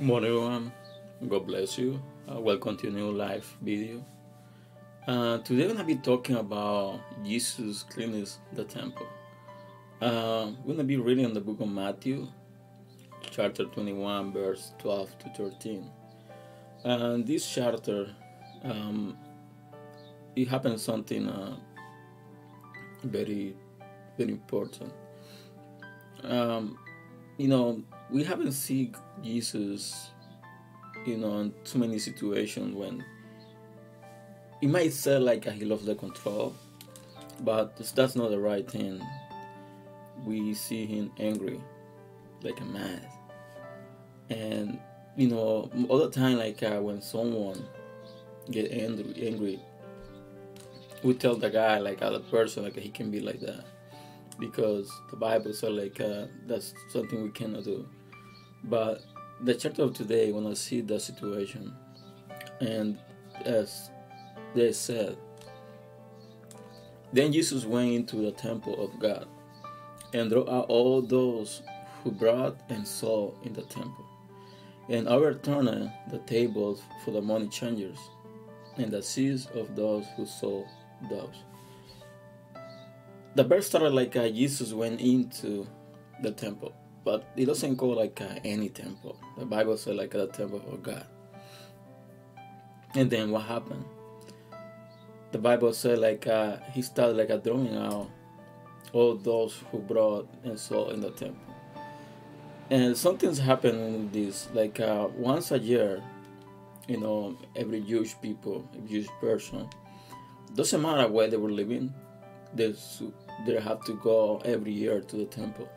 morning everyone. God bless you. Uh, welcome to a new live video. Uh, today we're gonna be talking about jesus cleaning the temple. Uh, we're gonna be reading the book of matthew chapter 21 verse 12 to 13 and this chapter um, it happened something uh, very very important. Um, you know we haven't seen Jesus, you know, in too many situations when it might sound like he loves the control, but that's not the right thing. We see him angry, like a mad, and you know, all the time, like uh, when someone get angry, angry, we tell the guy, like other person, like he can be like that because the Bible said like uh, that's something we cannot do. But the chapter of today, when I see the situation, and as they said, then Jesus went into the temple of God and drew out all those who brought and sold in the temple, and overturned the tables for the money changers and the seats of those who sold doves the verse started like uh, Jesus went into the temple, but it doesn't go like uh, any temple. The Bible said like the temple of God. And then what happened? The Bible said like uh, he started like a drawing out all those who brought and sold in the temple. And something's happened in this. Like uh, once a year, you know, every Jewish people, Jewish person, doesn't matter where they were living, they they have to go every year to the temple,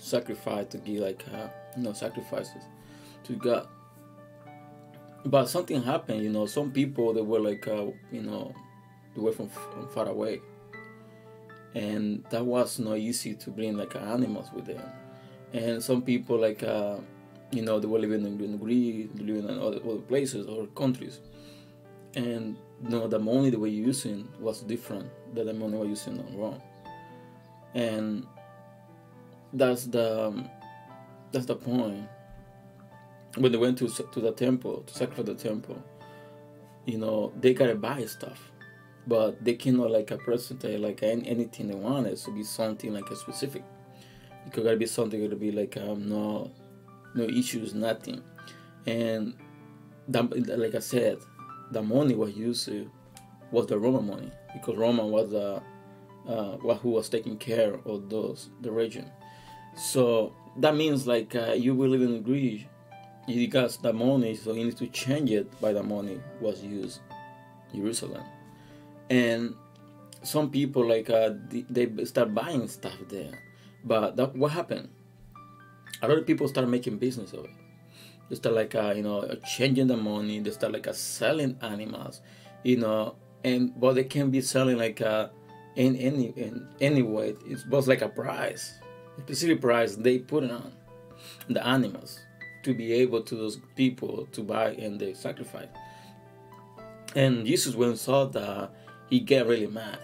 sacrifice to give like uh, you know sacrifices to God. But something happened, you know. Some people they were like uh, you know they were from, from far away, and that was not easy to bring like animals with them. And some people like uh, you know they were living in Greece, living in other, other places or countries, and you know the money they were using was different than the money they were using in Rome and that's the um, that's the point. When they went to to the temple to sacrifice the temple you know they gotta buy stuff. But they cannot like a presentate like any, anything they want. It to be something like a specific. It could gotta be something gotta be like um no no issues nothing. And like i said the money was used was the roman money. Because roman was the uh, who was taking care of those the region. So that means like uh, you will live in Greece, got the money, so you need to change it by the money was used Jerusalem, and some people like uh, they start buying stuff there, but that, what happened? A lot of people start making business of it. They start like uh, you know changing the money. They start like uh, selling animals, you know, and but they can be selling like uh, in any in any way it was like a price specific price they put on the animals to be able to those people to buy and they sacrifice and jesus when saw that he get really mad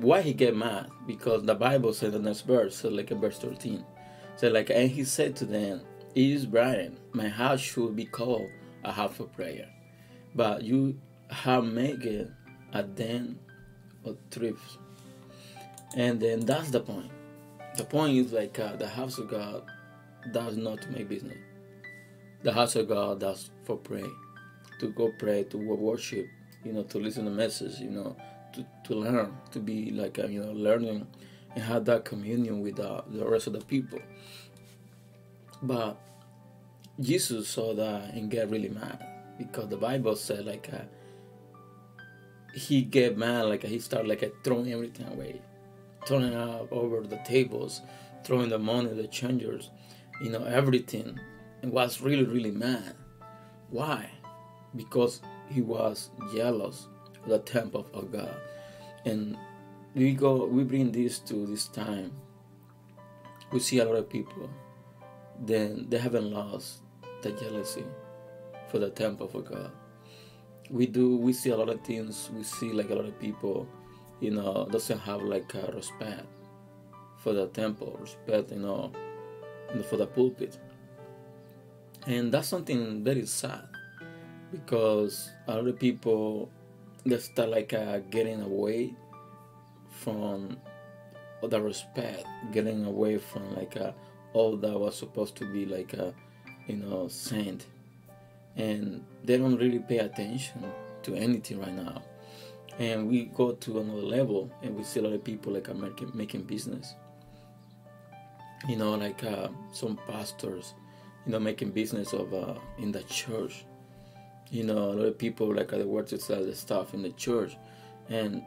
why he get mad because the bible said in the next verse so like in verse 13 said like and he said to them it is brian my house should be called a house of prayer but you have made it a den or trips. And then that's the point. The point is like uh, the house of God does not make business. The house of God does for pray, to go pray, to worship, you know, to listen to message, you know, to, to learn, to be like, uh, you know, learning and have that communion with uh, the rest of the people. But Jesus saw that and get really mad because the Bible said like uh, he get mad, like he started like throwing everything away, throwing out over the tables, throwing the money, the changers, you know, everything, and was really, really mad. Why? Because he was jealous of the temple of God. And we go, we bring this to this time. We see a lot of people, then they haven't lost the jealousy for the temple of God we do we see a lot of things we see like a lot of people you know doesn't have like a respect for the temple respect you know for the pulpit and that's something very sad because a lot of people they start like uh, getting away from the respect, getting away from like uh, all that was supposed to be like a you know saint, and they don't really pay attention to anything right now. And we go to another level, and we see a lot of people like American making business. You know, like uh, some pastors, you know, making business of uh, in the church. You know, a lot of people like uh, the work to sell the stuff in the church, and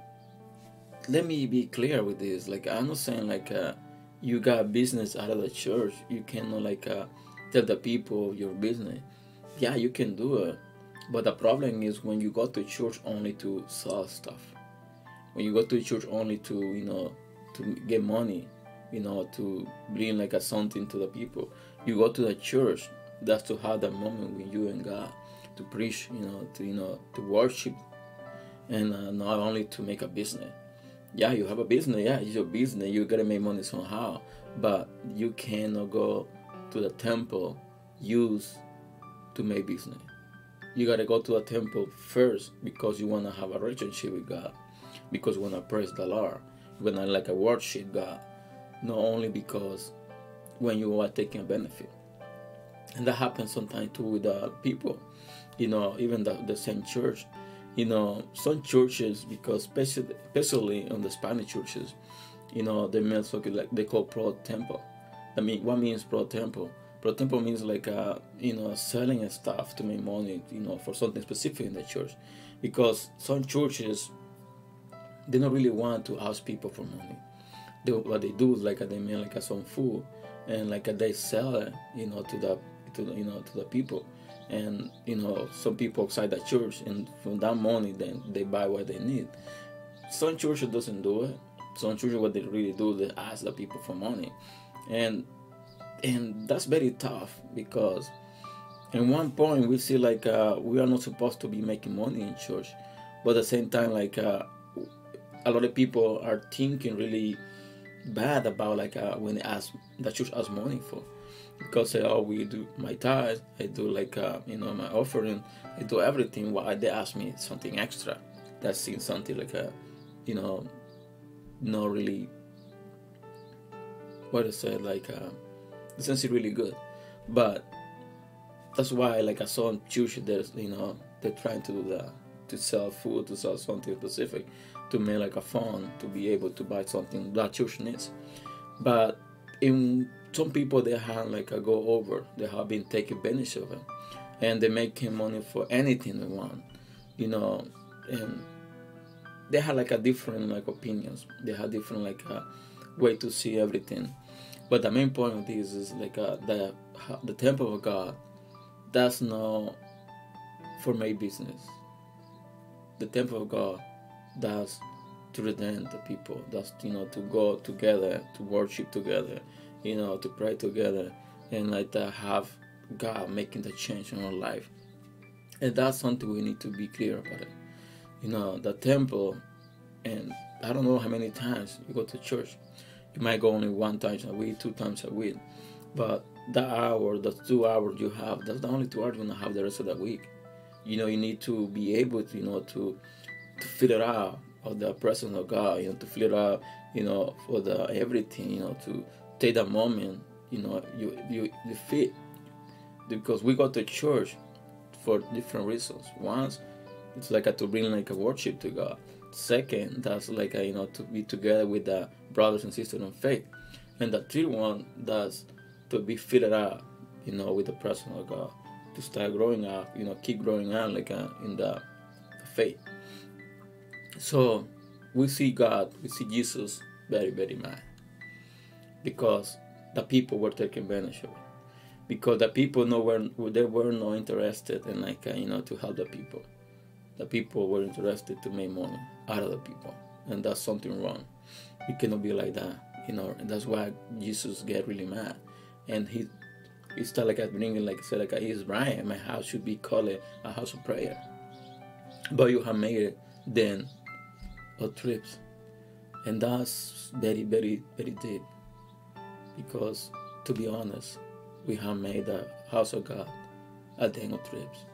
let me be clear with this. Like I'm not saying like uh, you got business out of the church. You cannot like uh, tell the people your business. Yeah, you can do it, but the problem is when you go to church only to sell stuff. When you go to church only to you know to get money, you know to bring like a something to the people. You go to the church. That's to have that moment with you and God, to preach, you know, to you know to worship, and uh, not only to make a business yeah, you have a business. Yeah, it's your business. You gotta make money somehow, but you cannot go to the temple use to make business. You gotta go to a temple first because you wanna have a relationship with God, because you wanna praise the Lord, you wanna like a worship God, not only because when you are taking a benefit. And that happens sometimes too with the people, you know, even the, the same church you know, some churches, because especially, especially on the Spanish churches, you know, they make something like they call pro temple. I mean, what means pro tempo? Pro tempo means like, uh, you know, selling stuff to make money, you know, for something specific in the church. Because some churches, they don't really want to ask people for money. They, what they do is like uh, they make like uh, some food and like uh, they sell it, you know, to the, to you know, to the people and you know some people outside the church and from that money then they buy what they need some churches doesn't do it some churches what they really do they ask the people for money and and that's very tough because at one point we see like uh, we are not supposed to be making money in church but at the same time like uh, a lot of people are thinking really bad about like uh, when they ask the church ask money for. Because say oh we do my tithe i do like uh, you know my offering i do everything why they ask me something extra? That seems something like a you know not really what I say like uh it sounds really good but that's why like I saw in church there's you know they're trying to do that to sell food to sell something specific to make like a fund to be able to buy something that church needs but in some people they have like a go over. They have been taking advantage of it and they making money for anything they want you know and they have like a different like opinions. They have different like a way to see everything but the main point of this is like uh, the the temple of god that's not for my business the temple of god that's to redeem the people that's you know to go together to worship together you know, to pray together and like have God making the change in our life. And that's something we need to be clear about it. You know, the temple, and I don't know how many times you go to church. You might go only one time a week, two times a week. But that hour, the two hours you have, that's the only two hours you're gonna have the rest of the week. You know, you need to be able to, you know, to to figure out of the presence of God, you know, to figure out, you know, for the everything, you know, to take that moment, you know, you you you fit because we go to church for different reasons. Once it's like a, to bring like a worship to God. Second, that's like a, you know to be together with the brothers and sisters in faith, and the third one that's to be filled up, you know, with the presence of God, to start growing up, you know, keep growing up like uh, in the faith. So we see God, we see Jesus very very mad because the people were taking advantage of. It because the people no were they were not interested in like uh, you know to help the people the people were interested to make money out of the people. And that's something wrong. You cannot be like that you know and that's why jesus get really mad. And he he started like bringing like said like he's right my house should be called a house of prayer. But you have made it then a trips and that's very very very deep. Because to be honest we have made a house of god the end of trips.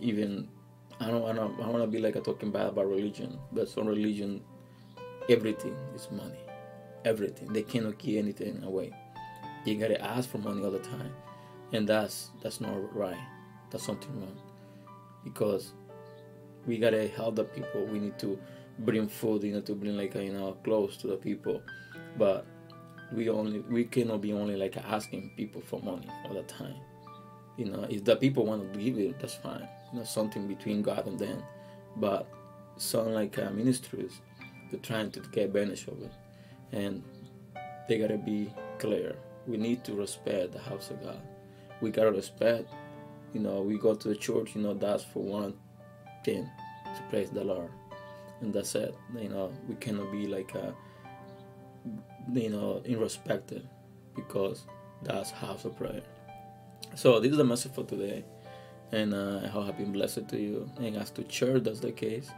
Even I don't wanna I wanna be like a talking bad about religion, but some religion everything is money. Everything. They cannot give anything away. You gotta ask for money all the time. And that's that's not right. That's something wrong. Because we gotta help the people. We need to bring food, you know, to bring like you know clothes to the people. But we only we cannot be only like asking people for money all the time. You know, if the people want to give it, that's fine. Know, something between God and them. But some like uh, ministries, they're trying to get advantage of it, and they gotta be clear. We need to respect the house of God. We gotta respect. You know, we go to the church. You know, that's for one thing to praise the Lord, and that's it. You know, we cannot be like a you know, irrespective, because that's house of prayer. So this is the message for today, and uh, I hope I've been blessed to you. And as to church, that's the case,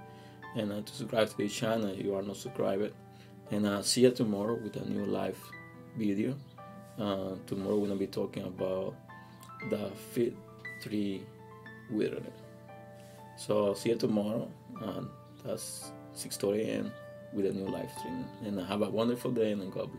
and uh, to subscribe to the channel if you are not subscribed. And uh, see you tomorrow with a new live video. Uh, tomorrow we're gonna be talking about the fig tree wilderness. So see you tomorrow. that's 6:30 a.m with a new live stream. And have a wonderful day and God bless.